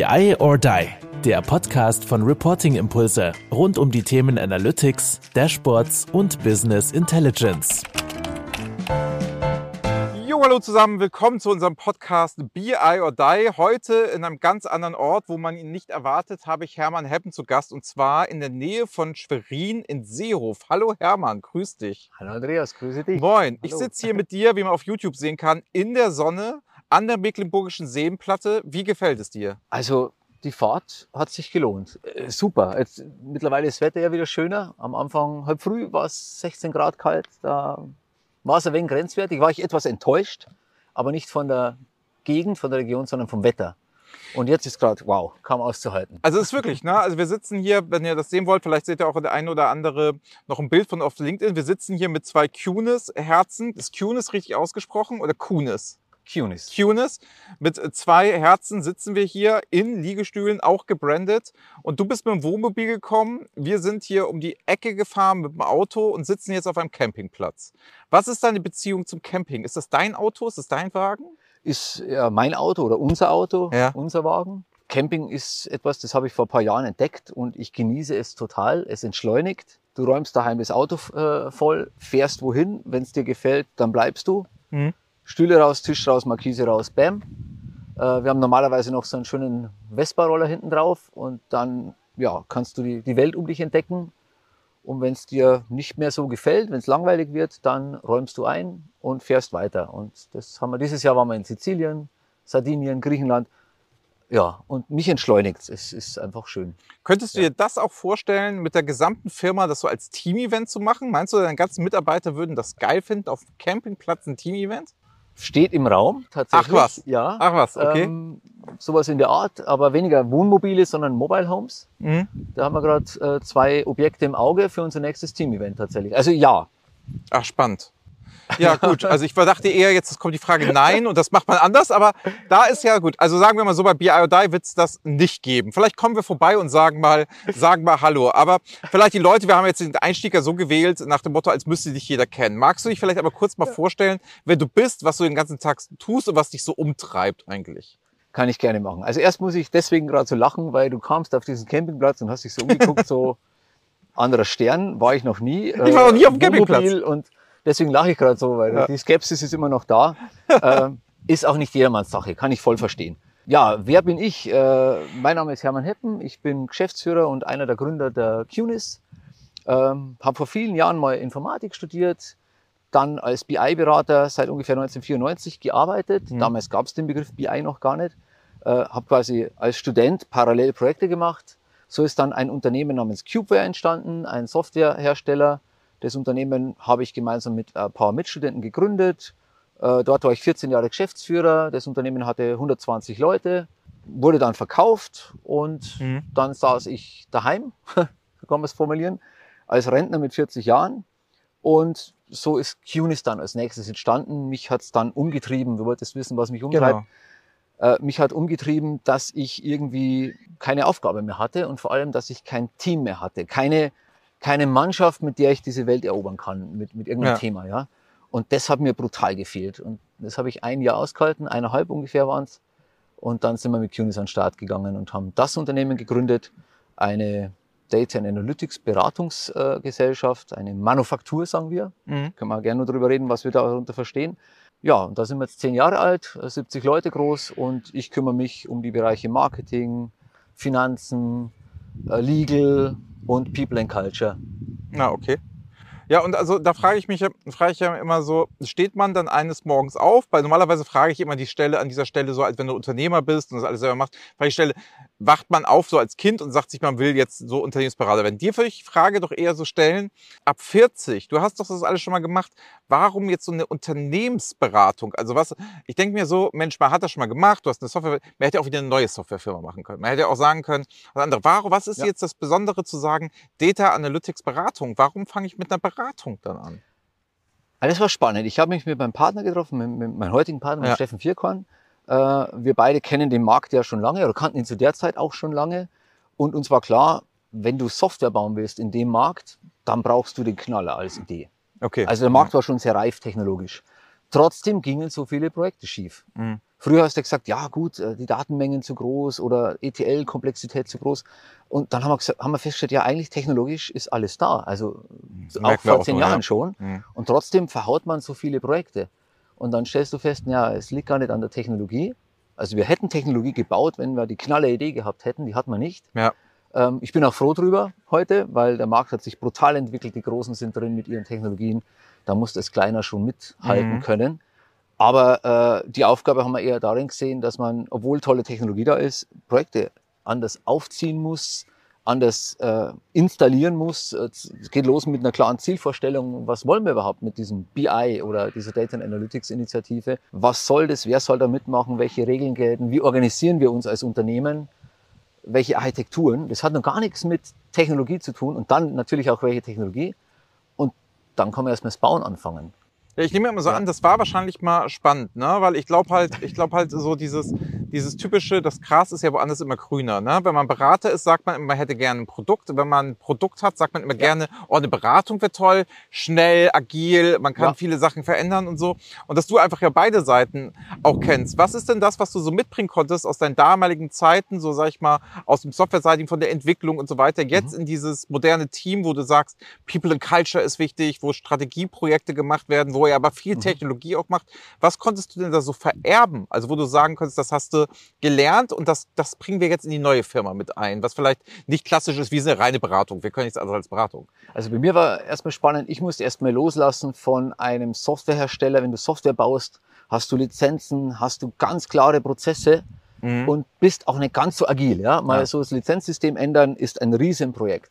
BI or Die, der Podcast von Reporting Impulse rund um die Themen Analytics, Dashboards und Business Intelligence. Jo, hallo zusammen, willkommen zu unserem Podcast BI or Die. Heute in einem ganz anderen Ort, wo man ihn nicht erwartet, habe ich Hermann Heppen zu Gast und zwar in der Nähe von Schwerin in Seehof. Hallo Hermann, grüß dich. Hallo Andreas, grüße dich. Moin, ich Hallo. sitze hier mit dir, wie man auf YouTube sehen kann, in der Sonne an der Mecklenburgischen Seenplatte. Wie gefällt es dir? Also die Fahrt hat sich gelohnt. Äh, super. Jetzt, mittlerweile ist das Wetter ja wieder schöner. Am Anfang halb früh war es 16 Grad kalt. Da war es ein wenig grenzwertig. War ich etwas enttäuscht, aber nicht von der Gegend, von der Region, sondern vom Wetter. Und jetzt ist gerade, wow, kaum auszuhalten. Also es ist wirklich, ne? Also wir sitzen hier, wenn ihr das sehen wollt, vielleicht seht ihr auch der eine oder andere noch ein Bild von auf LinkedIn. Wir sitzen hier mit zwei Kunis-Herzen. Ist Kunis richtig ausgesprochen oder Kunis? Kunis. Kunis. Mit äh, zwei Herzen sitzen wir hier in Liegestühlen, auch gebrandet. Und du bist mit dem Wohnmobil gekommen. Wir sind hier um die Ecke gefahren mit dem Auto und sitzen jetzt auf einem Campingplatz. Was ist deine Beziehung zum Camping? Ist das dein Auto? Ist das dein Wagen? Ist ja mein Auto oder unser Auto, Ja. unser Wagen. Camping ist etwas, das habe ich vor ein paar Jahren entdeckt und ich genieße es total. Es entschleunigt. Du räumst daheim das Auto äh, voll, fährst wohin. Wenn es dir gefällt, dann bleibst du. Mhm. Stühle raus, Tisch raus, Markise raus, bam. Äh, wir haben normalerweise noch so einen schönen Vespa-Roller hinten drauf und dann ja, kannst du die, die Welt um dich entdecken. Und wenn es dir nicht mehr so gefällt, wenn es langweilig wird, dann räumst du ein und fährst weiter. Und das haben wir dieses Jahr waren wir in Sizilien, Sardinien, Griechenland. Ja, und mich entschleunigt. Es ist einfach schön. Könntest du dir das auch vorstellen, mit der gesamten Firma das so als Team-Event zu machen? Meinst du, deine ganzen Mitarbeiter würden das geil finden, auf dem Campingplatz ein Team-Event? Steht im Raum tatsächlich. Ach was. Ja. Ach was, okay. Ähm, sowas in der Art, aber weniger Wohnmobile, sondern Mobile Homes. Mhm. Da haben wir gerade äh, zwei Objekte im Auge für unser nächstes Team-Event tatsächlich. Also ja, Ach, spannend. Ja, gut. Also ich dachte eher, jetzt kommt die Frage nein und das macht man anders, aber da ist ja gut. Also sagen wir mal so, bei BI or Die wird es das nicht geben. Vielleicht kommen wir vorbei und sagen mal, sagen mal Hallo. Aber vielleicht die Leute, wir haben jetzt den Einstieg ja so gewählt, nach dem Motto, als müsste dich jeder kennen. Magst du dich vielleicht aber kurz mal vorstellen, wer du bist, was du den ganzen Tag tust und was dich so umtreibt eigentlich? kann ich gerne machen. Also erst muss ich deswegen gerade so lachen, weil du kamst auf diesen Campingplatz und hast dich so umgeguckt, so anderer Stern, war ich noch nie. Ich war noch nie auf dem Campingplatz. Und deswegen lache ich gerade so, weil Ja. die Skepsis ist immer noch da. ähm, ist auch nicht jedermanns Sache, kann ich voll verstehen. Ja, wer bin ich? Äh, mein Name ist Hermann Heppen, ich bin Geschäftsführer und einer der Gründer der QNIS. Ähm, habe vor vielen Jahren mal Informatik studiert, dann als BI-Berater seit ungefähr 1994 gearbeitet. Mhm. Damals gab es den Begriff BI noch gar nicht. Äh, habe quasi als Student parallel Projekte gemacht. So ist dann ein Unternehmen namens Cubeware entstanden, ein Softwarehersteller. Das Unternehmen habe ich gemeinsam mit ein paar Mitstudenten gegründet. Äh, dort war ich 14 Jahre Geschäftsführer. Das Unternehmen hatte 120 Leute, wurde dann verkauft und Mhm. dann saß ich daheim, so kann man es formulieren, als Rentner mit 40 Jahren. Und so ist QNIS dann als nächstes entstanden. Mich hat es dann umgetrieben. Du wolltest wissen, was mich umtreibt. Genau. Äh, mich hat umgetrieben, dass ich irgendwie keine Aufgabe mehr hatte und vor allem, dass ich kein Team mehr hatte. Keine, keine Mannschaft, mit der ich diese Welt erobern kann, mit, mit irgendeinem Ja. Thema. Ja? Und das hat mir brutal gefehlt. Und das habe ich ein Jahr ausgehalten, eineinhalb ungefähr waren es. Und dann sind wir mit QNIS an den Start gegangen und haben das Unternehmen gegründet, eine Data and Analytics Beratungsgesellschaft, eine Manufaktur, sagen wir. Mhm. Können wir gerne nur darüber reden, was wir darunter verstehen. Ja, und da sind wir jetzt zehn Jahre alt, äh, 70 Leute groß und ich kümmere mich um die Bereiche Marketing, Finanzen, äh, Legal und People and Culture. Na, okay. Ja, und also da frage ich mich, frage ich ja immer so, steht man dann eines Morgens auf? Weil normalerweise frage ich immer die Stelle an dieser Stelle so, als wenn du Unternehmer bist und das alles selber machst, frage ich Stelle, wacht man auf so als Kind und sagt sich, man will jetzt so Unternehmensberater werden. Dir würde ich die Frage doch eher so stellen, ab 40, du hast doch das alles schon mal gemacht, warum jetzt so eine Unternehmensberatung? Also was, ich denke mir so, Mensch, man hat das schon mal gemacht, du hast eine Software, man hätte auch wieder eine neue Softwarefirma machen können. Man hätte auch sagen können, was andere, warum, was ist Ja. jetzt das Besondere zu sagen, Data Analytics Beratung? Warum fange ich mit einer Beratung dann an? Das war spannend. Ich habe mich mit meinem Partner getroffen, mit, mit meinem heutigen Partner, mit Ja. Steffen Vierkorn. Äh, wir beide kennen den Markt ja schon lange oder kannten ihn zu der Zeit auch schon lange. Und uns war klar, wenn du Software bauen willst in dem Markt, dann brauchst du den Knaller als Idee. Okay. Also der Markt war schon sehr reif technologisch. Trotzdem gingen so viele Projekte schief. Mhm. Früher hast du gesagt, ja gut, äh, die Datenmengen zu groß oder ETL-Komplexität zu groß. Und dann haben wir, gesagt, haben wir festgestellt, ja eigentlich technologisch ist alles da. Also Das auch merken wir vor auch zehn Jahren ja. schon. Mhm. Und trotzdem verhaut man so viele Projekte. Und dann stellst du fest, ja, es liegt gar nicht an der Technologie. Also wir hätten Technologie gebaut, wenn wir die knalle Idee gehabt hätten. Die hat man nicht. Ja. Ähm, ich bin auch froh drüber heute, weil der Markt hat sich brutal entwickelt. Die Großen sind drin mit ihren Technologien. Da muss das Kleiner schon mithalten Mhm. können. Aber äh, die Aufgabe haben wir eher darin gesehen, dass man, obwohl tolle Technologie da ist, Projekte anders aufziehen muss, anders äh, installieren muss. Es geht los mit einer klaren Zielvorstellung. Was wollen wir überhaupt mit diesem BI oder dieser Data Analytics Initiative? Was soll das? Wer soll da mitmachen? Welche Regeln gelten? Wie organisieren wir uns als Unternehmen? Welche Architekturen? Das hat noch gar nichts mit Technologie zu tun und dann natürlich auch welche Technologie. Und dann kann man erstmal das Bauen anfangen. Ja, ich nehme immer so an, das war wahrscheinlich mal spannend, ne? Weil ich glaube halt, ich glaube halt so dieses, dieses typische, das Gras ist ja woanders immer grüner, ne? Wenn man Berater ist, sagt man immer, man hätte gerne ein Produkt. Wenn man ein Produkt hat, sagt man immer gerne, oh, eine Beratung wäre toll, schnell, agil, man kann Ja. viele Sachen verändern und so. Und dass du einfach ja beide Seiten auch kennst. Was ist denn das, was du so mitbringen konntest aus deinen damaligen Zeiten, so sag ich mal, aus dem Softwareseitigen, von der Entwicklung und so weiter, jetzt in dieses moderne Team, wo du sagst, People and Culture ist wichtig, wo Strategieprojekte gemacht werden, wo ihr aber viel Technologie auch macht. Was konntest du denn da so vererben? Also wo du sagen konntest, das hast du gelernt und das, das bringen wir jetzt in die neue Firma mit ein, was vielleicht nicht klassisch ist wie eine reine Beratung. Wir können nichts anderes als Beratung. Also bei mir war erstmal spannend, ich musste erstmal loslassen von einem Softwarehersteller. Wenn du Software baust, hast du Lizenzen, hast du ganz klare Prozesse und bist auch nicht ganz so agil. Ja? Mal Ja. so das Lizenzsystem ändern ist ein Riesenprojekt.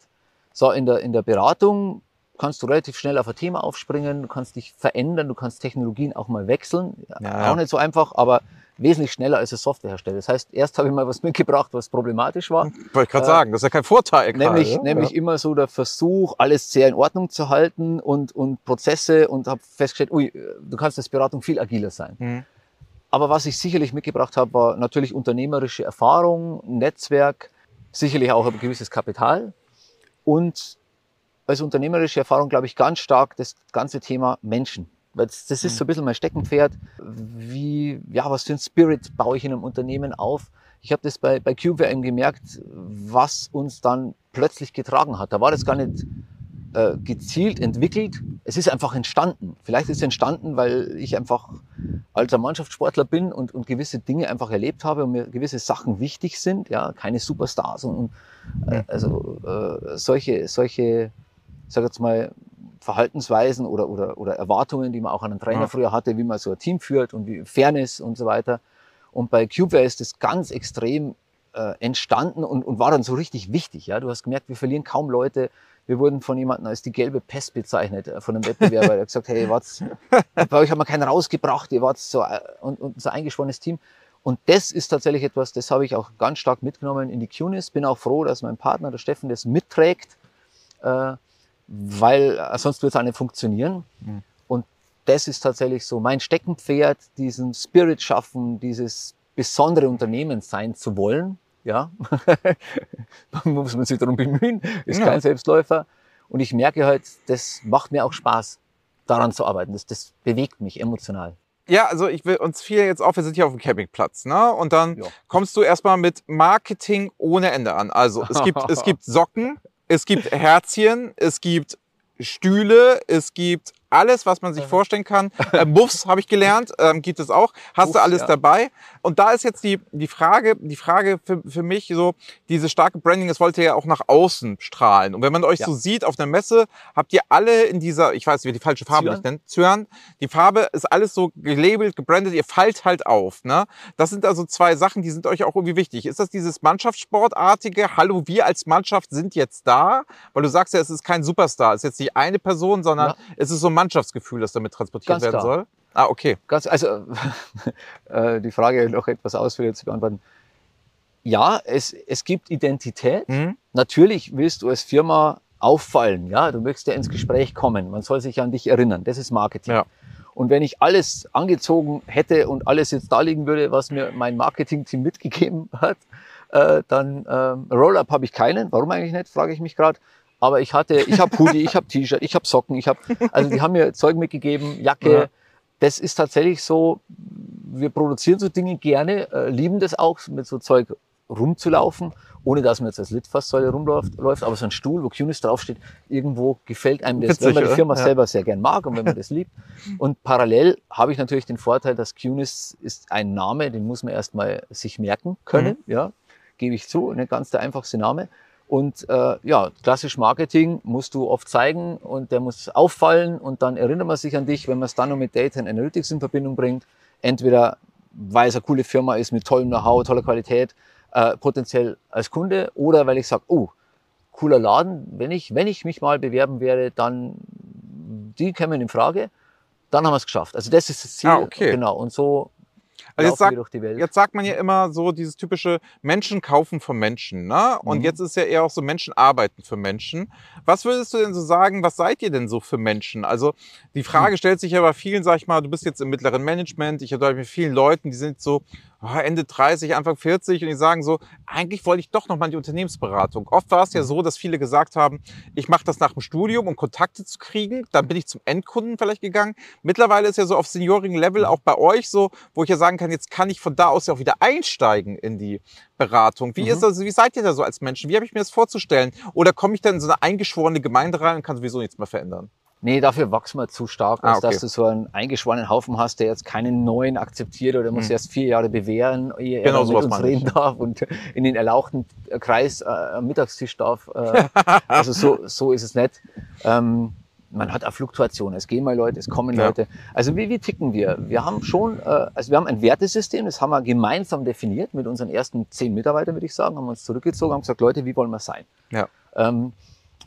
So, in der, in der Beratung kannst du relativ schnell auf ein Thema aufspringen, du kannst dich verändern, du kannst Technologien auch mal wechseln. Ja. Auch nicht so einfach, aber wesentlich schneller als ein Softwarehersteller. Das heißt, erst habe ich mal was mitgebracht, was problematisch war. Wollte ich gerade Äh, sagen, das ist ja kein Vorteil. Nämlich, gerade, nämlich immer so der Versuch, alles sehr in Ordnung zu halten und, und Prozesse und habe festgestellt, ui, du kannst als Beratung viel agiler sein. Mhm. Aber was ich sicherlich mitgebracht habe, war natürlich unternehmerische Erfahrung, Netzwerk, sicherlich auch ein gewisses Kapital und als unternehmerische Erfahrung glaube ich ganz stark das ganze Thema Menschen. Weil das, das ist so ein bisschen mein Steckenpferd. Wie, ja, was für ein Spirit baue ich in einem Unternehmen auf? Ich habe das bei, bei QWM gemerkt, was uns dann plötzlich getragen hat. Da war das gar nicht äh, gezielt entwickelt. Es ist einfach entstanden. Vielleicht ist es entstanden, weil ich einfach alter Mannschaftssportler bin und, und gewisse Dinge einfach erlebt habe und mir gewisse Sachen wichtig sind. Ja, keine Superstars und, und äh, also äh, solche, solche, sag jetzt mal, Verhaltensweisen oder, oder, oder Erwartungen, die man auch an einen Trainer Ja. früher hatte, wie man so ein Team führt und wie Fairness und so weiter. Und bei Cubeware ist das ganz extrem äh, entstanden und, und war dann so richtig wichtig. Ja? Du hast gemerkt, wir verlieren kaum Leute. Wir wurden von jemandem als die gelbe Pest bezeichnet, äh, von einem Wettbewerber. Der hat gesagt, hey, wart's, bei euch haben wir keinen rausgebracht, ihr wart so, äh, und, und so ein eingeschworenes Team. Und das ist tatsächlich etwas, das habe ich auch ganz stark mitgenommen in die QNIS. Bin auch froh, dass mein Partner, der Steffen, das mitträgt, äh, weil äh, sonst wird es auch nicht funktionieren. Mhm. Und das ist tatsächlich so mein Steckenpferd, diesen Spirit schaffen, dieses besondere Unternehmen sein zu wollen. Ja, man muss man sich darum bemühen, ist Ja. kein Selbstläufer. Und ich merke halt, das macht mir auch Spaß, daran zu arbeiten. Das, das bewegt mich emotional. Ja, also ich will uns fiel jetzt auf, wir sind hier auf dem Campingplatz, ne? Und dann Ja. kommst du erstmal mit Marketing ohne Ende an. Also es gibt, es gibt Socken, es gibt Herzchen, es gibt Stühle, es gibt alles, was man sich vorstellen kann. Äh, Muffs habe ich gelernt, ähm, gibt es auch. Hast du Muffs, alles ja. dabei? Und da ist jetzt die, die Frage, die Frage für, für mich so, diese starke Branding, das wollt ihr ja auch nach außen strahlen. Und wenn man euch Ja. so sieht auf der Messe, habt ihr alle in dieser, ich weiß, wie die falsche Farbe Cyan? nicht nennt, Cyan. Die Farbe ist alles so gelabelt, gebrandet, ihr fallt halt auf. Ne? Das sind also zwei Sachen, die sind euch auch irgendwie wichtig. Ist das dieses Mannschaftssportartige, hallo, wir als Mannschaft sind jetzt da? Weil du sagst ja, es ist kein Superstar, es ist jetzt nicht eine Person, sondern Ja. es ist so Mannschaftsgefühl, das damit transportiert Ganz werden klar. soll. Ah, okay. Ganz, also äh, die Frage noch etwas ausführlicher zu beantworten. Ja, es, es gibt Identität. Mhm. Natürlich willst du als Firma auffallen. Ja, du möchtest ja ins Gespräch kommen. Man soll sich an dich erinnern. Das ist Marketing. Ja. Und wenn ich alles angezogen hätte und alles jetzt da liegen würde, was mir mein Marketing-Team mitgegeben hat, äh, dann ähm, Roll-up habe ich keinen. Warum eigentlich nicht? Frage ich mich gerade. Aber ich hatte, ich habe Hoodie, ich habe T-Shirt, ich habe Socken, ich habe, also die haben mir Zeug mitgegeben, Jacke. Ja. das ist tatsächlich so, wir produzieren so Dinge gerne, äh, lieben das auch, mit so Zeug rumzulaufen, ohne dass man jetzt als Litfaßsäule rumläuft. Läuft. Aber so ein Stuhl, wo Cunis draufsteht, irgendwo gefällt einem das, Witzig, wenn man die? Firma Ja. selber sehr gern mag und wenn man das liebt. Und parallel habe ich natürlich den Vorteil, dass Cunis ist ein Name, den muss man erstmal sich merken können. Ja, gebe ich zu, nicht ganz der einfachste Name. Und äh, ja, klassisch Marketing musst du oft zeigen und der muss auffallen und dann erinnert man sich an dich, wenn man es dann noch mit Data and Analytics in Verbindung bringt. Entweder weil es eine coole Firma ist mit tollem Know-how, toller Qualität, äh, potenziell als Kunde oder weil ich sage, oh, cooler Laden, wenn ich, wenn ich mich mal bewerben werde, dann die kämen in Frage, dann haben wir es geschafft. Also das ist das Ziel. Ah, okay. Genau. Und so Also jetzt sag, jetzt sagt man ja immer so dieses typische Menschen kaufen von Menschen. Ne? Und Mhm. jetzt ist ja eher auch so Menschen arbeiten für Menschen. Was würdest du denn so sagen, was seid ihr denn so für Menschen? Also die Frage stellt sich ja bei vielen, sag ich mal, du bist jetzt im mittleren Management, ich habe mit vielen Leuten, die sind so Ende 30, Anfang 40 und die sagen so, eigentlich wollte ich doch noch mal in die Unternehmensberatung. Oft war es ja so, dass viele gesagt haben, ich mache das nach dem Studium, um Kontakte zu kriegen. Dann bin ich zum Endkunden vielleicht gegangen. Mittlerweile ist ja so auf seniorigen Level auch bei euch so, wo ich ja sagen kann, jetzt kann ich von da aus ja auch wieder einsteigen in die Beratung. Wie Mhm. ist das, wie seid ihr da so als Menschen? Wie habe ich mir das vorzustellen? Oder komme ich dann in so eine eingeschworene Gemeinde rein und kann sowieso nichts mehr verändern? Nee, dafür wachsen wir zu stark, Ah, okay. dass du so einen eingeschworenen Haufen hast, der jetzt keinen neuen akzeptiert oder muss Mhm. erst vier Jahre bewähren, ehe Genau er mit uns ich. reden darf und in den erlauchten Kreis äh, am Mittagstisch darf. Äh, also so, so ist es nicht. Ähm, man hat auch Fluktuationen. Es gehen mal Leute, es kommen Ja. Leute. Also wie, wie ticken wir? Wir haben schon, äh, also wir haben ein Wertesystem, das haben wir gemeinsam definiert mit unseren ersten zehn Mitarbeitern, würde ich sagen, haben wir uns zurückgezogen, haben gesagt, Leute, wie wollen wir sein? Ja. Ähm,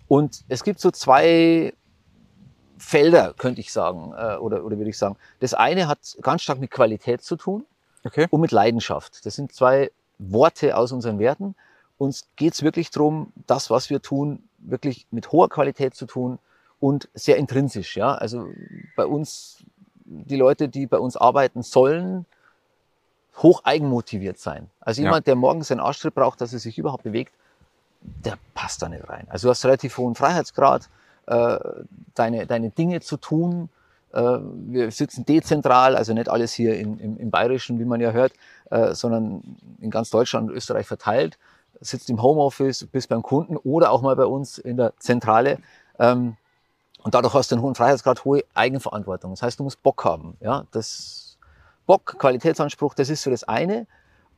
und es gibt so zwei Felder, könnte ich sagen, äh, oder, oder würde ich sagen. Das eine hat ganz stark mit Qualität zu tun Okay. und mit Leidenschaft. Das sind zwei Worte aus unseren Werten. Uns geht es wirklich darum, das, was wir tun, wirklich mit hoher Qualität zu tun und sehr intrinsisch. Ja? Also bei uns, die Leute, die bei uns arbeiten, sollen hoch eigenmotiviert sein. Also Ja. jemand, der morgens einen Arschtritt braucht, dass er sich überhaupt bewegt, der passt da nicht rein. Also du hast relativ hohen Freiheitsgrad, äh, deine, deine Dinge zu tun. Äh, wir sitzen dezentral, also nicht alles hier in, im, im Bayerischen, wie man ja hört, äh, sondern in ganz Deutschland und Österreich verteilt. Sitzt im Homeoffice, bist beim Kunden oder auch mal bei uns in der Zentrale. Ähm, und dadurch hast du einen hohen Freiheitsgrad, hohe Eigenverantwortung. Das heißt, du musst Bock haben. Ja, das Bock, Qualitätsanspruch, das ist so das eine.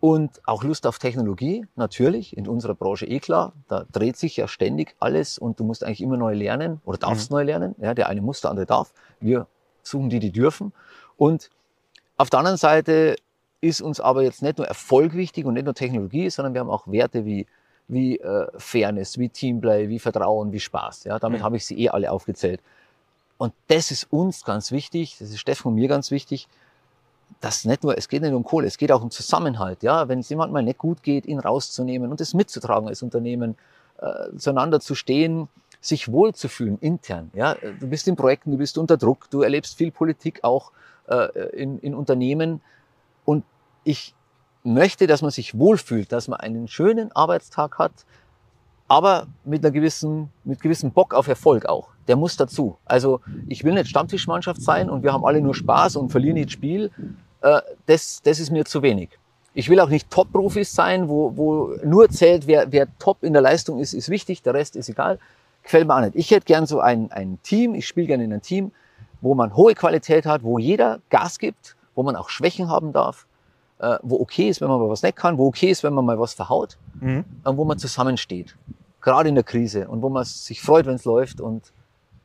Und auch Lust auf Technologie, natürlich, in unserer Branche eh klar. Da dreht sich ja ständig alles und du musst eigentlich immer neu lernen oder darfst neu lernen. Ja, der eine muss, der andere darf. Wir suchen die, die dürfen. Und auf der anderen Seite ist uns aber jetzt nicht nur Erfolg wichtig und nicht nur Technologie, sondern wir haben auch Werte wie, wie äh, Fairness, wie Teamplay, wie Vertrauen, wie Spaß. Ja, damit Mhm. habe ich sie eh alle aufgezählt. Und das ist uns ganz wichtig, das ist Steffen und mir ganz wichtig, dass nicht nur, es geht nicht nur um Kohle, es geht auch um Zusammenhalt. Ja, wenn es jemand mal nicht gut geht, ihn rauszunehmen und es mitzutragen als Unternehmen, äh, zueinander zu stehen, sich wohlzufühlen intern. Ja, du bist in Projekten, du bist unter Druck, du erlebst viel Politik auch äh, in, in Unternehmen und ich möchte, dass man sich wohlfühlt, dass man einen schönen Arbeitstag hat, aber mit einer gewissen, mit gewissem Bock auf Erfolg auch. Der muss dazu. Also ich will nicht Stammtischmannschaft sein und wir haben alle nur Spaß und verlieren nicht Spiel. Äh, das, das ist mir zu wenig. Ich will auch nicht Top-Profis sein, wo, wo nur zählt, wer, wer top in der Leistung ist, ist wichtig, der Rest ist egal. Gefällt mir auch nicht. Ich hätte gern so ein, ein Team, ich spiele gerne in einem Team, wo man hohe Qualität hat, wo jeder Gas gibt, wo man auch Schwächen haben darf, äh, wo okay ist, wenn man mal was nicht kann, wo okay ist, wenn man mal was verhaut, Mhm. äh, wo man zusammensteht. Gerade in der Krise und wo man sich freut, wenn es läuft. Und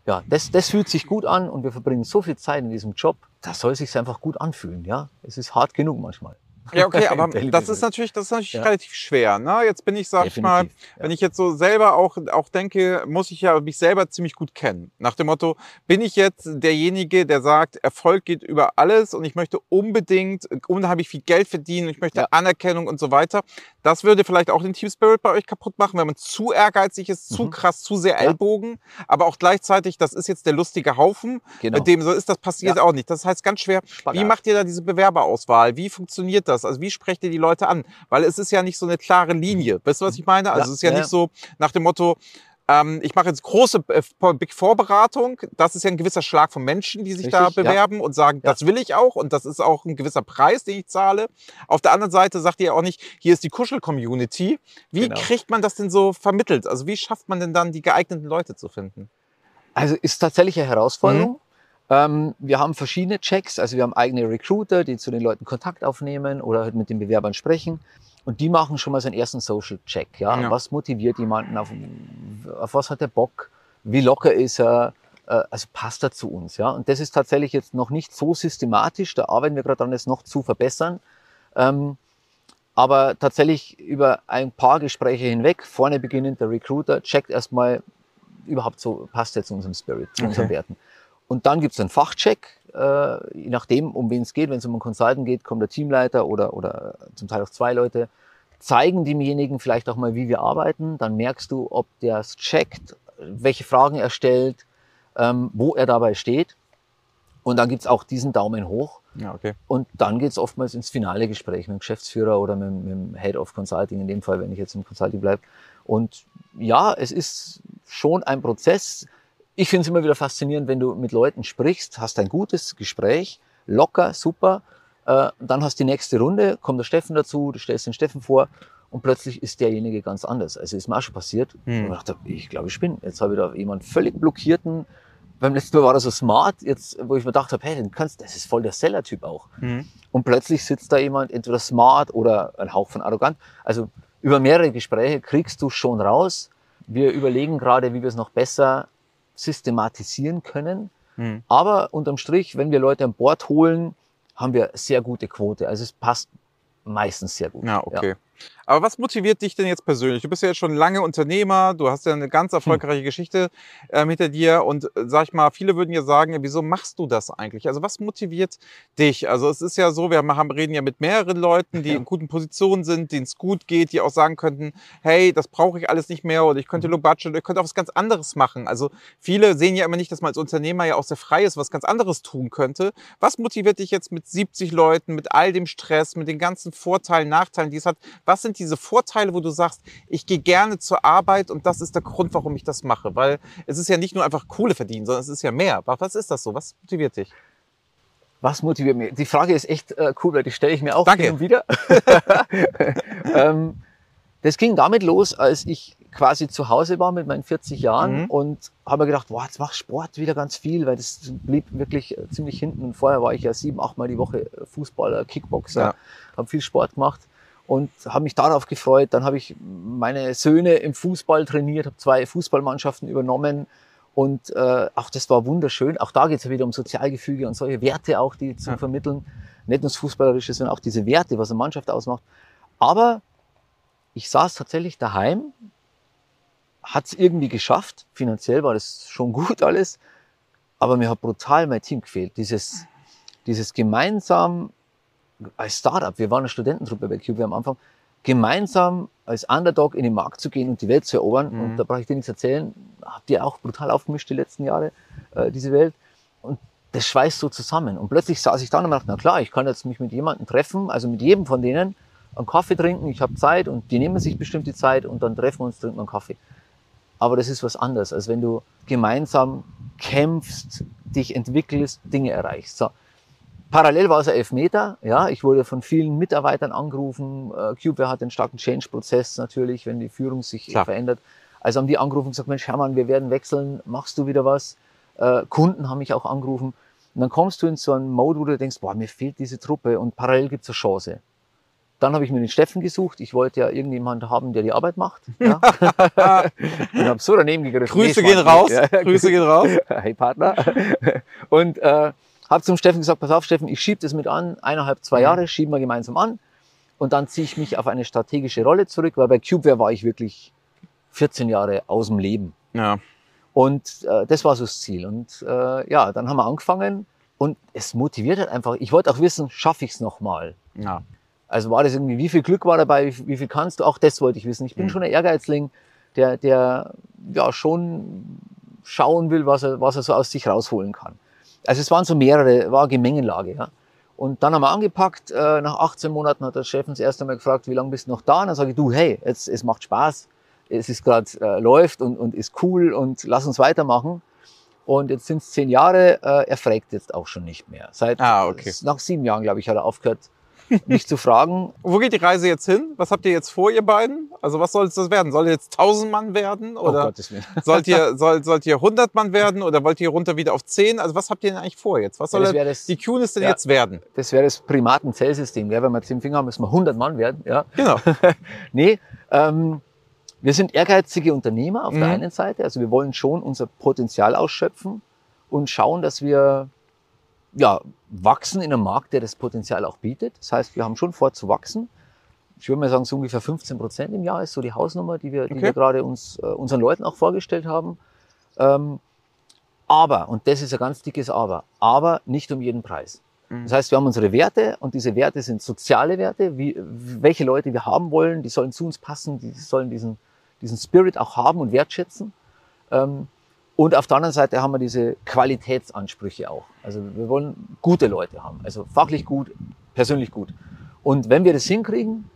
ja, das, das fühlt sich gut an und wir verbringen so viel Zeit in diesem Job, das soll sich einfach gut anfühlen. Ja, es ist hart genug manchmal. Ja, okay, aber das ist natürlich, das ist natürlich Ja. relativ schwer. Ne? Jetzt bin ich, sag ich mal, Definitiv, ja. wenn ich jetzt so selber auch, auch denke, muss ich ja mich selber ziemlich gut kennen. Nach dem Motto, bin ich jetzt derjenige, der sagt, Erfolg geht über alles und ich möchte unbedingt unheimlich viel Geld verdienen, ich möchte Ja. Anerkennung und so weiter. Das würde vielleicht auch den Team Spirit bei euch kaputt machen, wenn man zu ehrgeizig ist, zu Mhm. krass, zu sehr. Ellbogen, aber auch gleichzeitig, das ist jetzt der lustige Haufen, Genau. mit dem so ist, das passiert auch nicht. Das heißt ganz schwer, Spagat. wie macht ihr da diese Bewerberauswahl? Wie funktioniert das? Also wie sprecht ihr die Leute an? Weil es ist ja nicht so eine klare Linie. Weißt du, was ich meine? Also Ja, es ist ja, ja, nicht so nach dem Motto, ähm, ich mache jetzt große äh, Big Four Beratung. Das ist ja ein gewisser Schlag von Menschen, die sich Richtig, da ja. bewerben und sagen, Ja. das will ich auch und das ist auch ein gewisser Preis, den ich zahle. Auf der anderen Seite sagt ihr auch nicht, hier ist die Kuschel-Community. Wie Genau. kriegt man das denn so vermittelt? Also wie schafft man denn dann die geeigneten Leute zu finden? Also ist tatsächlich eine Herausforderung. Mhm. Ähm, wir haben verschiedene Checks, also wir haben eigene Recruiter, die zu den Leuten Kontakt aufnehmen oder halt mit den Bewerbern sprechen. Und die machen schon mal so einen ersten Social Check. Ja? Ja. Was motiviert jemanden? Auf, auf was hat er Bock? Wie locker ist er? Äh, Also passt er zu uns? Ja? Und das ist tatsächlich jetzt noch nicht so systematisch. Da arbeiten wir gerade dran, das noch zu verbessern. Ähm, aber tatsächlich über ein paar Gespräche hinweg, vorne beginnend der Recruiter, checkt erstmal überhaupt so, passt er zu unserem Spirit, zu unseren Okay. Werten. Und dann gibt es einen Fachcheck, äh, je nachdem, um wen es geht. Wenn es um einen Consultant geht, kommt der Teamleiter oder, oder zum Teil auch zwei Leute, zeigen demjenigen vielleicht auch mal, wie wir arbeiten. Dann merkst du, ob der es checkt, welche Fragen er stellt, ähm, wo er dabei steht. Und dann gibt es auch diesen Daumen hoch. Ja, okay. Und dann geht es oftmals ins finale Gespräch mit dem Geschäftsführer oder mit, mit dem Head of Consulting, in dem Fall, wenn ich jetzt im Consulting bleibe. Und ja, es ist schon ein Prozess. Ich finde es immer wieder faszinierend, wenn du mit Leuten sprichst, hast ein gutes Gespräch, locker, super. Äh, dann hast du die nächste Runde, kommt der Steffen dazu, du stellst den Steffen vor und plötzlich ist derjenige ganz anders. Also ist mir auch schon passiert. Hm. Und ich dachte, ich glaube, ich spinne. Jetzt habe ich da jemanden völlig blockierten. Beim letzten Mal war er so smart, jetzt, wo ich mir gedacht habe, hey, den kannst, das ist voll der Seller-Typ auch. Mhm. Und plötzlich sitzt da jemand, entweder smart oder ein Hauch von arrogant. Also über mehrere Gespräche kriegst du schon raus. Wir überlegen gerade, wie wir es noch besser systematisieren können. Mhm. Aber unterm Strich, wenn wir Leute an Bord holen, haben wir sehr gute Quote. Also es passt meistens sehr gut. Ja, okay. Aber was motiviert dich denn jetzt persönlich? Du bist ja jetzt schon lange Unternehmer, du hast ja eine ganz erfolgreiche Geschichte ähm, hinter dir und äh, sag ich mal, viele würden ja sagen, ja, wieso machst du das eigentlich? Also was motiviert dich? Also es ist ja so, wir haben, reden ja mit mehreren Leuten, die Ja. in guten Positionen sind, denen es gut geht, die auch sagen könnten, hey, das brauche ich alles nicht mehr oder ich könnte Mhm. low budget, oder ich könnte auch was ganz anderes machen. Also viele sehen ja immer nicht, dass man als Unternehmer ja auch sehr frei ist, was ganz anderes tun könnte. Was motiviert dich jetzt mit 70 Leuten, mit all dem Stress, mit den ganzen Vorteilen, Nachteilen, die es hat? Was sind diese Vorteile, wo du sagst, ich gehe gerne zur Arbeit und das ist der Grund, warum ich das mache? Weil es ist ja nicht nur einfach Kohle verdienen, sondern es ist ja mehr. Was ist das so? Was motiviert dich? Was motiviert mich? Die Frage ist echt äh, cool, weil die stelle ich mir auch Danke. hin und wieder. ähm, das ging damit los, als ich quasi zu Hause war mit meinen 40 Jahren Mhm. und habe mir gedacht, boah, jetzt mach Sport wieder ganz viel, weil das blieb wirklich äh, ziemlich hinten. Vorher war ich ja sieben, acht Mal die Woche äh, Fußballer, Kickboxer, Ja. habe viel Sport gemacht und habe mich darauf gefreut. Dann habe ich meine Söhne im Fußball trainiert, habe zwei Fußballmannschaften übernommen und äh, auch das war wunderschön. Auch da geht es ja wieder um Sozialgefüge und solche Werte auch, die zu Ja. vermitteln. Nicht nur das Fußballerische, sondern auch diese Werte, was eine Mannschaft ausmacht. Aber ich saß tatsächlich daheim, hat es irgendwie geschafft. Finanziell war das schon gut alles. Aber mir hat brutal mein Team gefehlt. Dieses, dieses gemeinsam als Startup, wir waren eine Studententruppe bei Cube am Anfang, gemeinsam als Underdog in den Markt zu gehen und die Welt zu erobern. Mhm. Und da brauche ich dir nichts erzählen. Habt ihr auch brutal aufgemischt die letzten Jahre, äh, diese Welt. Und das schweißt so zusammen. Und plötzlich saß ich da und dachte, na klar, ich kann jetzt mich mit jemandem treffen, also mit jedem von denen, einen Kaffee trinken, ich habe Zeit und die nehmen sich bestimmt die Zeit und dann treffen wir uns, trinken wir einen Kaffee. Aber das ist was anderes, als wenn du gemeinsam kämpfst, dich entwickelst, Dinge erreichst. So. Parallel war es ein Elfmeter. Ja, ich wurde von vielen Mitarbeitern angerufen. Äh, Cubeware hat einen starken Change-Prozess natürlich, wenn die Führung sich Klar. verändert. Also haben die angerufen und gesagt, Mensch, Hermann, wir werden wechseln, machst du wieder was? Äh, Kunden haben mich auch angerufen. Und dann kommst du in so einen Mode, wo du denkst, boah, mir fehlt diese Truppe und parallel gibt es eine Chance. Dann habe ich mir den Steffen gesucht. Ich wollte ja irgendjemanden haben, der die Arbeit macht. Ja. und habe so daneben gegriffen. Grüße Nee, gehen raus. Ja, Grüße gehen raus. hey Partner. Und äh, habe zum Steffen gesagt, pass auf Steffen, ich schiebe das mit an, eineinhalb, zwei Mhm. Jahre, schieben wir gemeinsam an. Und dann ziehe ich mich auf eine strategische Rolle zurück, weil bei Cubeware war ich wirklich 14 Jahre aus dem Leben. Ja. Und äh, das war so das Ziel. Und äh, ja, dann haben wir angefangen und es motiviert halt einfach. Ich wollte auch wissen, schaffe ich es nochmal? ja. Also war das irgendwie, wie viel Glück war dabei, wie, viel- wie viel kannst du? Auch das wollte ich wissen. Ich bin Mhm. schon ein Ehrgeizling, der, der ja schon schauen will, was er, was er so aus sich rausholen kann. Also es waren so mehrere, war eine Gemengelage. Ja. Und dann haben wir angepackt. Äh, nach 18 Monaten hat der Chef uns erst einmal gefragt, wie lange bist du noch da? Und dann sage ich, du, hey, jetzt, es macht Spaß. es ist gerade äh, läuft und, und ist cool und lass uns weitermachen. Und jetzt sind es zehn Jahre, äh, er fragt jetzt auch schon nicht mehr. Seit Ah, okay. nach sieben Jahren, glaube ich, hat er aufgehört, mich zu fragen. Wo geht die Reise jetzt hin? Was habt ihr jetzt vor, ihr beiden? Also was soll es das werden? Soll ihr jetzt 1000 Mann werden? Oh Oder Gottes Willen. sollt, ihr, soll, sollt ihr 100 Mann werden? Oder wollt ihr runter wieder auf 10? Also was habt ihr denn eigentlich vor jetzt? Was soll Ja, das das- die Cunis denn ja. jetzt werden? Das wäre das Primaten-Zellsystem. Ja, wenn wir zehn Finger haben, müssen wir 100 Mann werden. Ja. Genau. Nee, ähm, wir sind ehrgeizige Unternehmer auf der Mhm. einen Seite. Also wir wollen schon unser Potenzial ausschöpfen und schauen, dass wir ja, wachsen in einem Markt, der das Potenzial auch bietet. Das heißt, wir haben schon vor zu wachsen. Ich würde mal sagen, so ungefähr 15 Prozent im Jahr ist so die Hausnummer, die wir, die Okay. wir gerade uns, äh, unseren Leuten auch vorgestellt haben. Ähm, aber, und das ist ein ganz dickes Aber, aber nicht um jeden Preis. Mhm. Das heißt, wir haben unsere Werte und diese Werte sind soziale Werte, wie, welche Leute wir haben wollen, die sollen zu uns passen, die sollen diesen, diesen Spirit auch haben und wertschätzen. Ähm, und auf der anderen Seite haben wir diese Qualitätsansprüche auch. Also wir wollen gute Leute haben, also fachlich gut, persönlich gut. Und wenn wir das hinkriegen,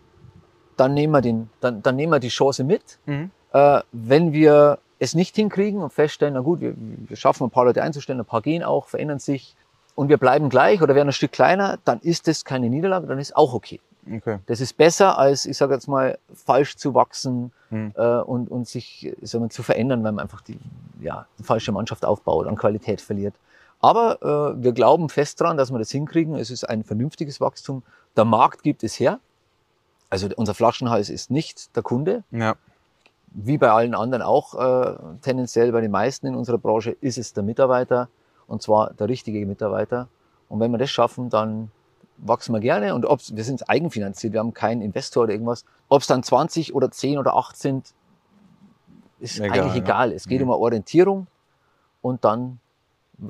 dann nehmen wir, den, dann, dann nehmen wir die Chance mit. Mhm. Äh, wenn wir es nicht hinkriegen und feststellen, na gut, wir, wir schaffen ein paar Leute einzustellen, ein paar gehen auch, verändern sich und wir bleiben gleich oder werden ein Stück kleiner, dann ist das keine Niederlage, dann ist auch okay. Okay. Das ist besser, als, ich sage jetzt mal, falsch zu wachsen Mhm. äh, und, und sich ich sag mal, zu verändern, weil man einfach die, ja, die falsche Mannschaft aufbaut, an Qualität verliert. Aber äh, wir glauben fest dran, dass wir das hinkriegen. Es ist ein vernünftiges Wachstum. Der Markt gibt es her. Also unser Flaschenhals ist nicht der Kunde, Ja. wie bei allen anderen auch äh, tendenziell bei den meisten in unserer Branche ist es der Mitarbeiter und zwar der richtige Mitarbeiter. Und wenn wir das schaffen, dann wachsen wir gerne und ob's, wir sind eigenfinanziert, wir haben keinen Investor oder irgendwas. Ob es dann 20 oder 10 oder 8 sind, ist Egal, eigentlich ja. egal. Es geht Mhm. um Orientierung und dann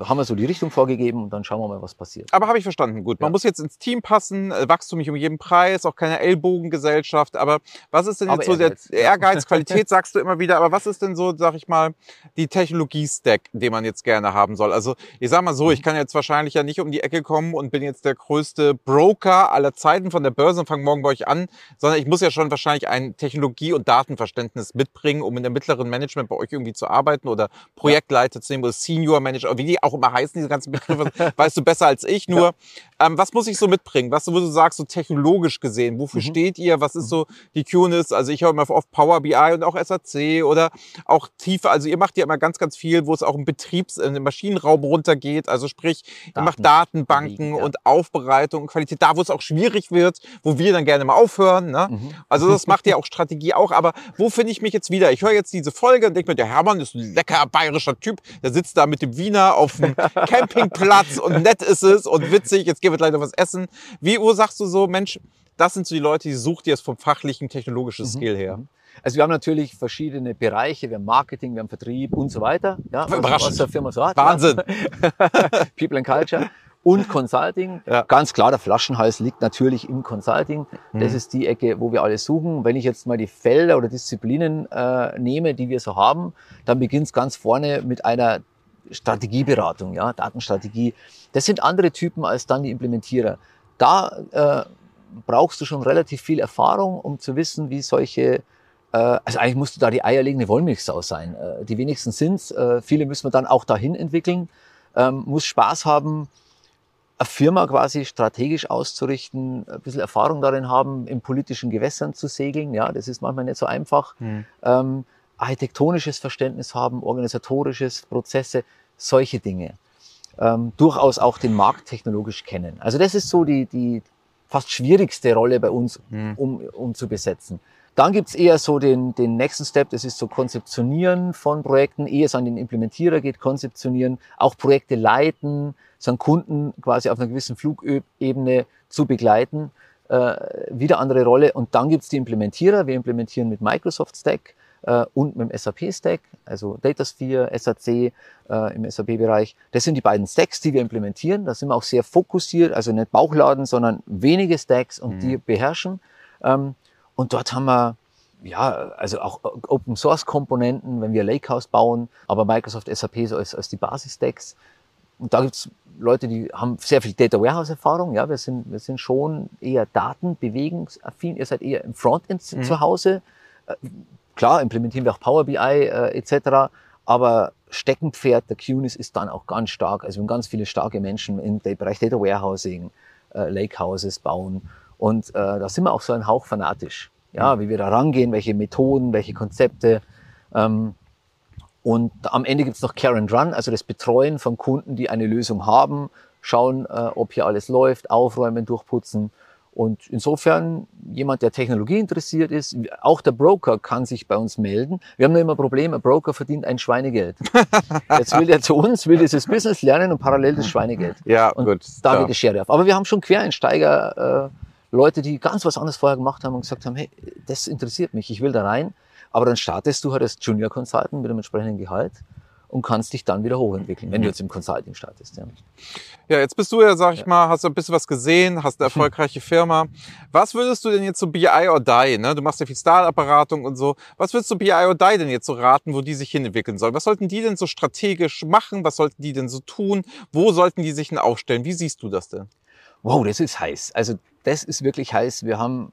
haben wir so die Richtung vorgegeben und dann schauen wir mal, was passiert. Aber habe ich verstanden. Gut, man Ja. muss jetzt ins Team passen, äh, Wachstum nicht um jeden Preis, auch keine Ellbogengesellschaft. Aber was ist denn Aber jetzt so der Ehrgeiz. Ehrgeiz, Qualität, sagst du immer wieder. Aber was ist denn so, sag ich mal, die Technologie-Stack, den man jetzt gerne haben soll? Also ich sag mal so, ich kann jetzt wahrscheinlich ja nicht um die Ecke kommen und bin jetzt der größte Broker aller Zeiten von der Börse und fange morgen bei euch an, sondern ich muss ja schon wahrscheinlich ein Technologie- und Datenverständnis mitbringen, um in der mittleren Management bei euch irgendwie zu arbeiten oder Projektleiter zu nehmen oder Senior Manager, wie die auch immer heißen, diese ganzen Begriffe, weißt du besser als ich. Nur, ähm, was muss ich so mitbringen? Was, wo du sagst, so technologisch gesehen, wofür Mhm. steht ihr? Was ist so die QNIS? Also ich höre immer oft Power BI und auch SAC oder auch tiefer. Also ihr macht ja immer ganz, ganz viel, wo es auch im Betriebs-, den Maschinenraum runtergeht. Also sprich, ihr Daten macht Datenbanken ja. und Aufbereitung und Qualität. Da, wo es auch schwierig wird, wo wir dann gerne mal aufhören. Ne? Mhm. Also das macht ja auch Strategie auch. Aber wo finde ich mich jetzt wieder? Ich höre jetzt diese Folge und denke mir, der Hermann ist ein lecker bayerischer Typ. Der sitzt da mit dem Wiener auf dem Campingplatz und nett ist es und witzig. Jetzt gehen wir gleich noch was essen. Wie Uhr sagst du so, Mensch, das sind so die Leute, die sucht ihr es vom fachlichen, technologischen Skill her. Also wir haben natürlich verschiedene Bereiche, wir haben Marketing, wir haben Vertrieb und so weiter. Ja, was- Überraschend. Was der Firma so hat. Wahnsinn. People and Culture und Consulting. Ja. Ganz klar, der Flaschenhals liegt natürlich im Consulting. Das Mhm. ist die Ecke, wo wir alles suchen. Wenn ich jetzt mal die Felder oder Disziplinen äh, nehme, die wir so haben, dann beginnt es ganz vorne mit einer Strategieberatung, ja, Datenstrategie. Das sind andere Typen als dann die Implementierer. Da äh, brauchst du schon relativ viel Erfahrung, um zu wissen, wie solche äh, also eigentlich musst du da die eierlegende Wollmilchsau sein. Äh, Die wenigsten sind's. Äh, Viele müssen wir dann auch dahin entwickeln. Ähm, Muss Spaß haben, eine Firma quasi strategisch auszurichten, ein bisschen Erfahrung darin haben, in politischen Gewässern zu segeln. Ja, das ist manchmal nicht so einfach. Mhm. Architektonisches Verständnis haben, organisatorisches, Prozesse, solche Dinge. Ähm, durchaus auch den Markt technologisch kennen. Also das ist so die, die fast schwierigste Rolle bei uns, Mhm. um, um zu besetzen. Dann gibt's eher so den, den nächsten Step, das ist so Konzeptionieren von Projekten, ehe es an den Implementierer geht, konzeptionieren, auch Projekte leiten, so einen Kunden quasi auf einer gewissen Flugebene zu begleiten, äh, wieder andere Rolle. Und dann gibt's die Implementierer, wir implementieren mit Microsoft Stack äh, und mit dem SAP Stack, also Datasphere, SAC äh, im SAP-Bereich. Das sind die beiden Stacks, die wir implementieren. Da sind wir auch sehr fokussiert, also nicht Bauchladen, sondern wenige Stacks und Mhm. die beherrschen. Ähm, und dort haben wir ja, also auch Open Source Komponenten, wenn wir Lakehouse bauen, aber Microsoft SAP so als, als die Basis-Stacks. Und da gibt's Leute, die haben sehr viel Data Warehouse Erfahrung. Ja, wir sind, wir sind schon eher datenbewegungsaffin. Ihr seid eher im Frontend Mhm. zu Hause. Klar implementieren wir auch Power BI äh, etc. Aber Steckenpferd der QNIS ist dann auch ganz stark. Also wir haben ganz viele starke Menschen im Bereich Data Warehousing, äh, Lakehouses bauen. Und äh, da sind wir auch so ein Hauch fanatisch. Ja, wie wir da rangehen, welche Methoden, welche Konzepte. Ähm, und am Ende gibt's noch Care and Run, also das Betreuen von Kunden, die eine Lösung haben, schauen, äh, ob hier alles läuft, aufräumen, durchputzen. Und insofern, jemand, der Technologie interessiert ist, auch der Broker kann sich bei uns melden. Wir haben nur immer ein Problem, ein Broker verdient ein Schweinegeld. Jetzt will er zu uns, will dieses Business lernen und parallel das Schweinegeld. Ja, und gut. Da ja. geht die Schere auf. Aber wir haben schon Quereinsteiger, äh, Leute, die ganz was anderes vorher gemacht haben und gesagt haben, hey, das interessiert mich, ich will da rein. Aber dann startest du halt als Junior Consultant mit einem entsprechenden Gehalt und kannst dich dann wieder hochentwickeln, wenn du jetzt im Consulting startest. Ja. Ja, jetzt bist du ja, sag ich mal, hast du ein bisschen was gesehen, hast eine erfolgreiche Firma. Was würdest du denn jetzt so BI or Die, ne? Du machst ja viel Startup-Beratung und so. Was würdest du BI or Die denn jetzt so raten, wo die sich hinentwickeln sollen? Was sollten die denn so strategisch machen? Was sollten die denn so tun? Wo sollten die sich denn aufstellen? Wie siehst du das denn? Wow, das ist heiß. Also das ist wirklich heiß. Wir haben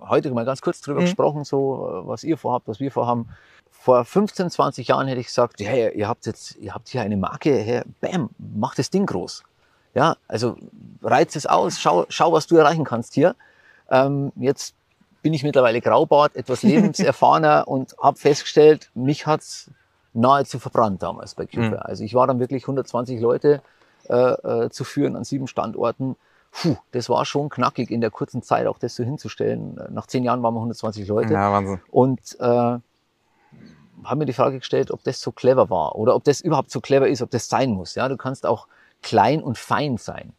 heute mal ganz kurz drüber Mhm. gesprochen, so äh, was ihr vorhabt, was wir vorhaben. Vor 15, 20 Jahren hätte ich gesagt, hey, ihr habt jetzt, ihr habt hier eine Marke, hey, bam, mach das Ding groß. Ja, also reiz es aus, schau, schau, was du erreichen kannst hier. Ähm, jetzt bin ich mittlerweile Graubart, etwas lebenserfahrener und habe festgestellt, mich hat's nahezu verbrannt damals bei Cooper. Mhm. Also ich war dann wirklich 120 Leute äh, äh, zu führen an sieben Standorten. Puh, das war schon knackig in der kurzen Zeit, auch das so hinzustellen. Nach zehn Jahren waren wir 120 Leute. Ja, Wahnsinn. Und äh, haben mir die Frage gestellt, ob das so clever war oder ob das überhaupt so clever ist, ob das sein muss. Ja, du kannst auch klein und fein sein.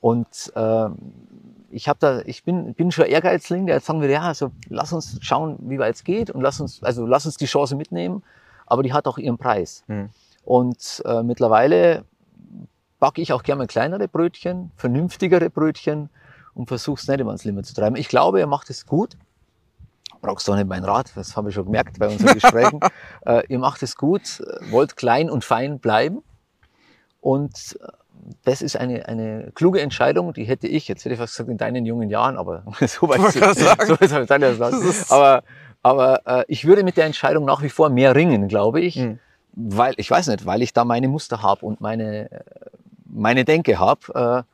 Und äh, ich habe da, ich bin, bin schon Ehrgeizling, der jetzt sagen würde, ja, also lass uns schauen, wie weit es geht und lass uns, also lass uns die Chance mitnehmen, aber die hat auch ihren Preis. Hm. Und äh, mittlerweile backe ich auch gerne kleinere Brötchen, vernünftigere Brötchen und versuche es nicht immer ans Limit zu treiben. Ich glaube, er macht es gut. Brauchst doch nicht meinen Rat, das habe ich schon gemerkt bei unseren Gesprächen. äh, ihr macht es gut, wollt klein und fein bleiben. Und äh, das ist eine, eine kluge Entscheidung, die hätte ich, jetzt hätte ich fast gesagt, in deinen jungen Jahren, aber so weit so habe ich dann erst Aber, aber äh, ich würde mit der Entscheidung nach wie vor mehr ringen, glaube ich Hm. weil ich weiß nicht, weil ich da meine Muster habe und meine äh, meine Denke habe. Äh,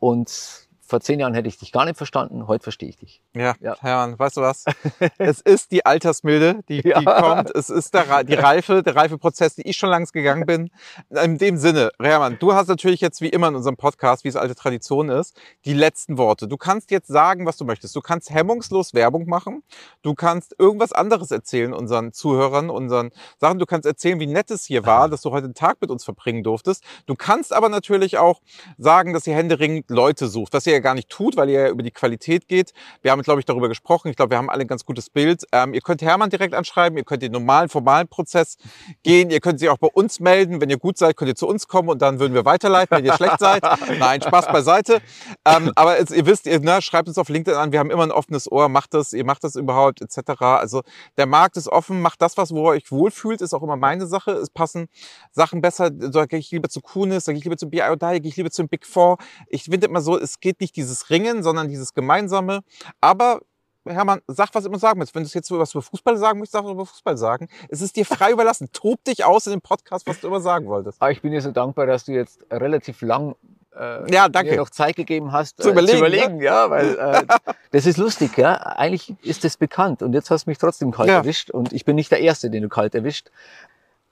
und vor zehn Jahren hätte ich dich gar nicht verstanden, heute verstehe ich dich. Ja, Ja. Hermann, weißt du was? es ist die Altersmilde, die, die Ja. kommt. Es ist der, die Reife, der Reifeprozess, die ich schon langs gegangen bin. In dem Sinne, Hermann, du hast natürlich jetzt wie immer in unserem Podcast, wie es alte Tradition ist, die letzten Worte. Du kannst jetzt sagen, was du möchtest. Du kannst hemmungslos Werbung machen. Du kannst irgendwas anderes erzählen unseren Zuhörern, unseren Sachen. Du kannst erzählen, wie nett es hier war, dass du heute den Tag mit uns verbringen durftest. Du kannst aber natürlich auch sagen, dass ihr händeringend Leute sucht, was ihr ja gar nicht tut, weil ihr ja über die Qualität geht. Wir haben, glaube ich, darüber gesprochen. Ich glaube, wir haben alle ein ganz gutes Bild. Ähm, ihr könnt Hermann direkt anschreiben, ihr könnt den normalen, formalen Prozess gehen. Ihr könnt sich auch bei uns melden. Wenn ihr gut seid, könnt ihr zu uns kommen und dann würden wir weiterleiten, wenn ihr schlecht seid. Nein, Spaß beiseite. Ähm, aber jetzt, ihr wisst, ihr ne, schreibt uns auf LinkedIn an. Wir haben immer ein offenes Ohr. Macht das, ihr macht das überhaupt, etc. Also der Markt ist offen. Macht das, was wo ihr euch wohlfühlt, ist auch immer meine Sache. Es passen Sachen besser. Da gehe ich lieber zu Kunis, da gehe ich lieber zu BI oder gehe ich lieber zu Big Four. Ich finde immer so, es geht nicht dieses Ringen, sondern dieses Gemeinsame. Aber Hermann, sag, was immer sagen willst. Wenn du jetzt was über Fußball sagen möchtest, sag was über Fußball sagen. Es ist dir frei überlassen. Tob dich aus in dem Podcast, was du immer sagen wolltest. Aber ich bin dir so dankbar, dass du jetzt relativ lang äh, Ja, danke. mir noch Zeit gegeben hast, Zu äh, überlegen, zu überlegen ja, weil äh, das ist lustig, ja. Eigentlich ist das bekannt und jetzt hast du mich trotzdem kalt Ja. erwischt und ich bin nicht der Erste, den du kalt erwischt.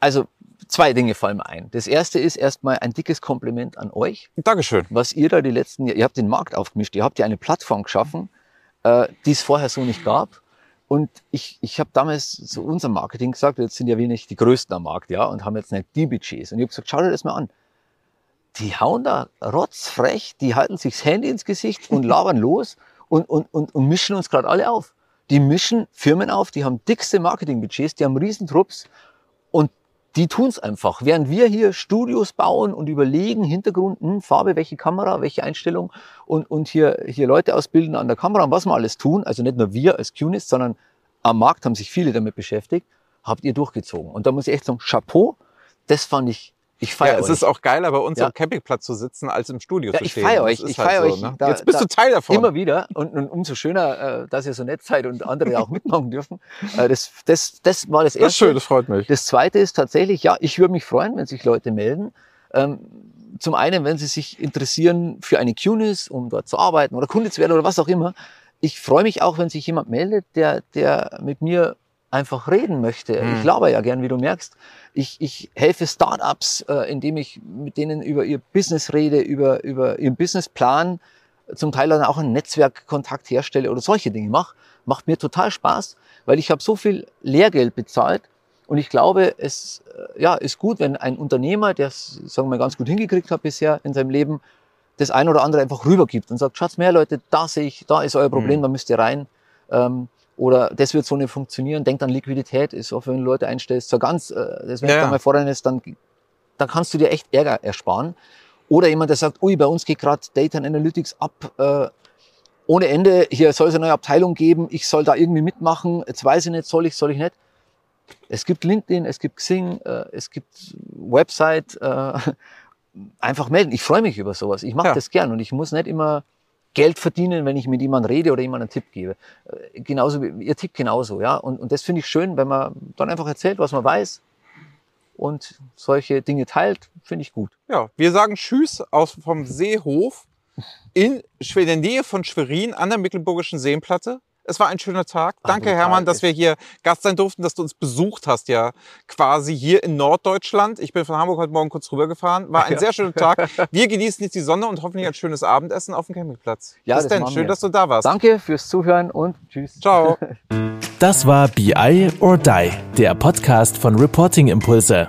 Also zwei Dinge fallen mir ein. Das erste ist erstmal ein dickes Kompliment an euch. Dankeschön. was ihr da die letzten, ihr habt den Markt aufgemischt, ihr habt ja eine Plattform geschaffen, äh, die es vorher so nicht gab. Und ich, ich habe damals zu unserem Marketing gesagt, jetzt sind ja wir nicht die Größten am Markt, ja, und haben jetzt nicht die Budgets. Und ich habe gesagt, schau dir das mal an. Die hauen da rotzfrech, die halten sich das Handy ins Gesicht und labern los und, und, und, und mischen uns gerade alle auf. Die mischen Firmen auf, die haben dickste Marketingbudgets, die haben Riesentrupps und die tun's einfach. Während wir hier Studios bauen und überlegen, Hintergrund, hm, Farbe, welche Kamera, welche Einstellung und, und hier, hier Leute ausbilden an der Kamera und was wir alles tun, also nicht nur wir als QNIST, sondern am Markt haben sich viele damit beschäftigt, habt ihr durchgezogen. Und da muss ich echt sagen, Chapeau, das fand ich Ich feiere ja, es euch. ist auch geiler, bei uns Ja. am Campingplatz zu sitzen, als im Studio Ja, zu ich stehen. feier Das euch, ist ich halt feier so, euch. Ne? Da- Jetzt bist da- du Teil davon. Immer wieder und, und umso schöner, äh, dass ihr so nett seid und andere auch mitmachen dürfen. Äh, das, das, das war das das ist Erste. schön, das freut mich. Das Zweite ist tatsächlich, ja, ich würde mich freuen, wenn sich Leute melden. Ähm, zum einen, wenn sie sich interessieren für eine QNIS, um dort zu arbeiten oder Kunde zu werden oder was auch immer. Ich freue mich auch, wenn sich jemand meldet, der, der mit mir einfach reden möchte. Mhm. Ich laber ja gern, wie du merkst. Ich, ich helfe Startups, äh, indem ich mit denen über ihr Business rede, über, über ihren Businessplan, zum Teil dann auch einen Netzwerkkontakt herstelle oder solche Dinge mache. Macht mir total Spaß, weil ich habe so viel Lehrgeld bezahlt und ich glaube, es äh, ja, ist gut, wenn ein Unternehmer, der es, sagen wir mal, ganz gut hingekriegt hat bisher in seinem Leben, das ein oder andere einfach rübergibt und sagt, schaut's mehr Leute, da sehe ich, da ist euer Problem, Mhm. da müsst ihr rein. Ähm, oder das wird so nicht funktionieren. Denkt an Liquidität, ist auch, wenn du Leute einstellst, so ganz, äh, das wenn Ja, mal fordern ist, dann, dann kannst du dir echt Ärger ersparen. Oder jemand, der sagt, ui, bei uns geht gerade Data and Analytics ab, äh, ohne Ende, hier soll es eine neue Abteilung geben, ich soll da irgendwie mitmachen, jetzt weiß ich nicht, soll ich, soll ich nicht. Es gibt LinkedIn, es gibt Xing, äh, es gibt Website, äh, einfach melden. Ich freue mich über sowas. Ich mache Ja. das gern und ich muss nicht immer Geld verdienen, wenn ich mit jemandem rede oder jemandem einen Tipp gebe. Äh, Genauso wie ihr Tipp genauso, ja. Und, und das finde ich schön, wenn man dann einfach erzählt, was man weiß und solche Dinge teilt, finde ich gut. Ja, wir sagen Tschüss aus vom Seehof in, in der Nähe von Schwerin an der Mecklenburgischen Seenplatte. Es war ein schöner Tag. Ach, Danke. Hermann, dass wir hier Gast sein durften, dass du uns besucht hast, ja, quasi hier in Norddeutschland. Ich bin von Hamburg heute Morgen kurz rübergefahren. War ein Ja. sehr schöner Tag. Wir genießen jetzt die Sonne und hoffentlich ein schönes Abendessen auf dem Campingplatz. Ja, Bis das denn. Schön, wir. dass du da warst. Danke fürs Zuhören und tschüss. Ciao. Das war BI or Die, der Podcast von Reporting Impulse.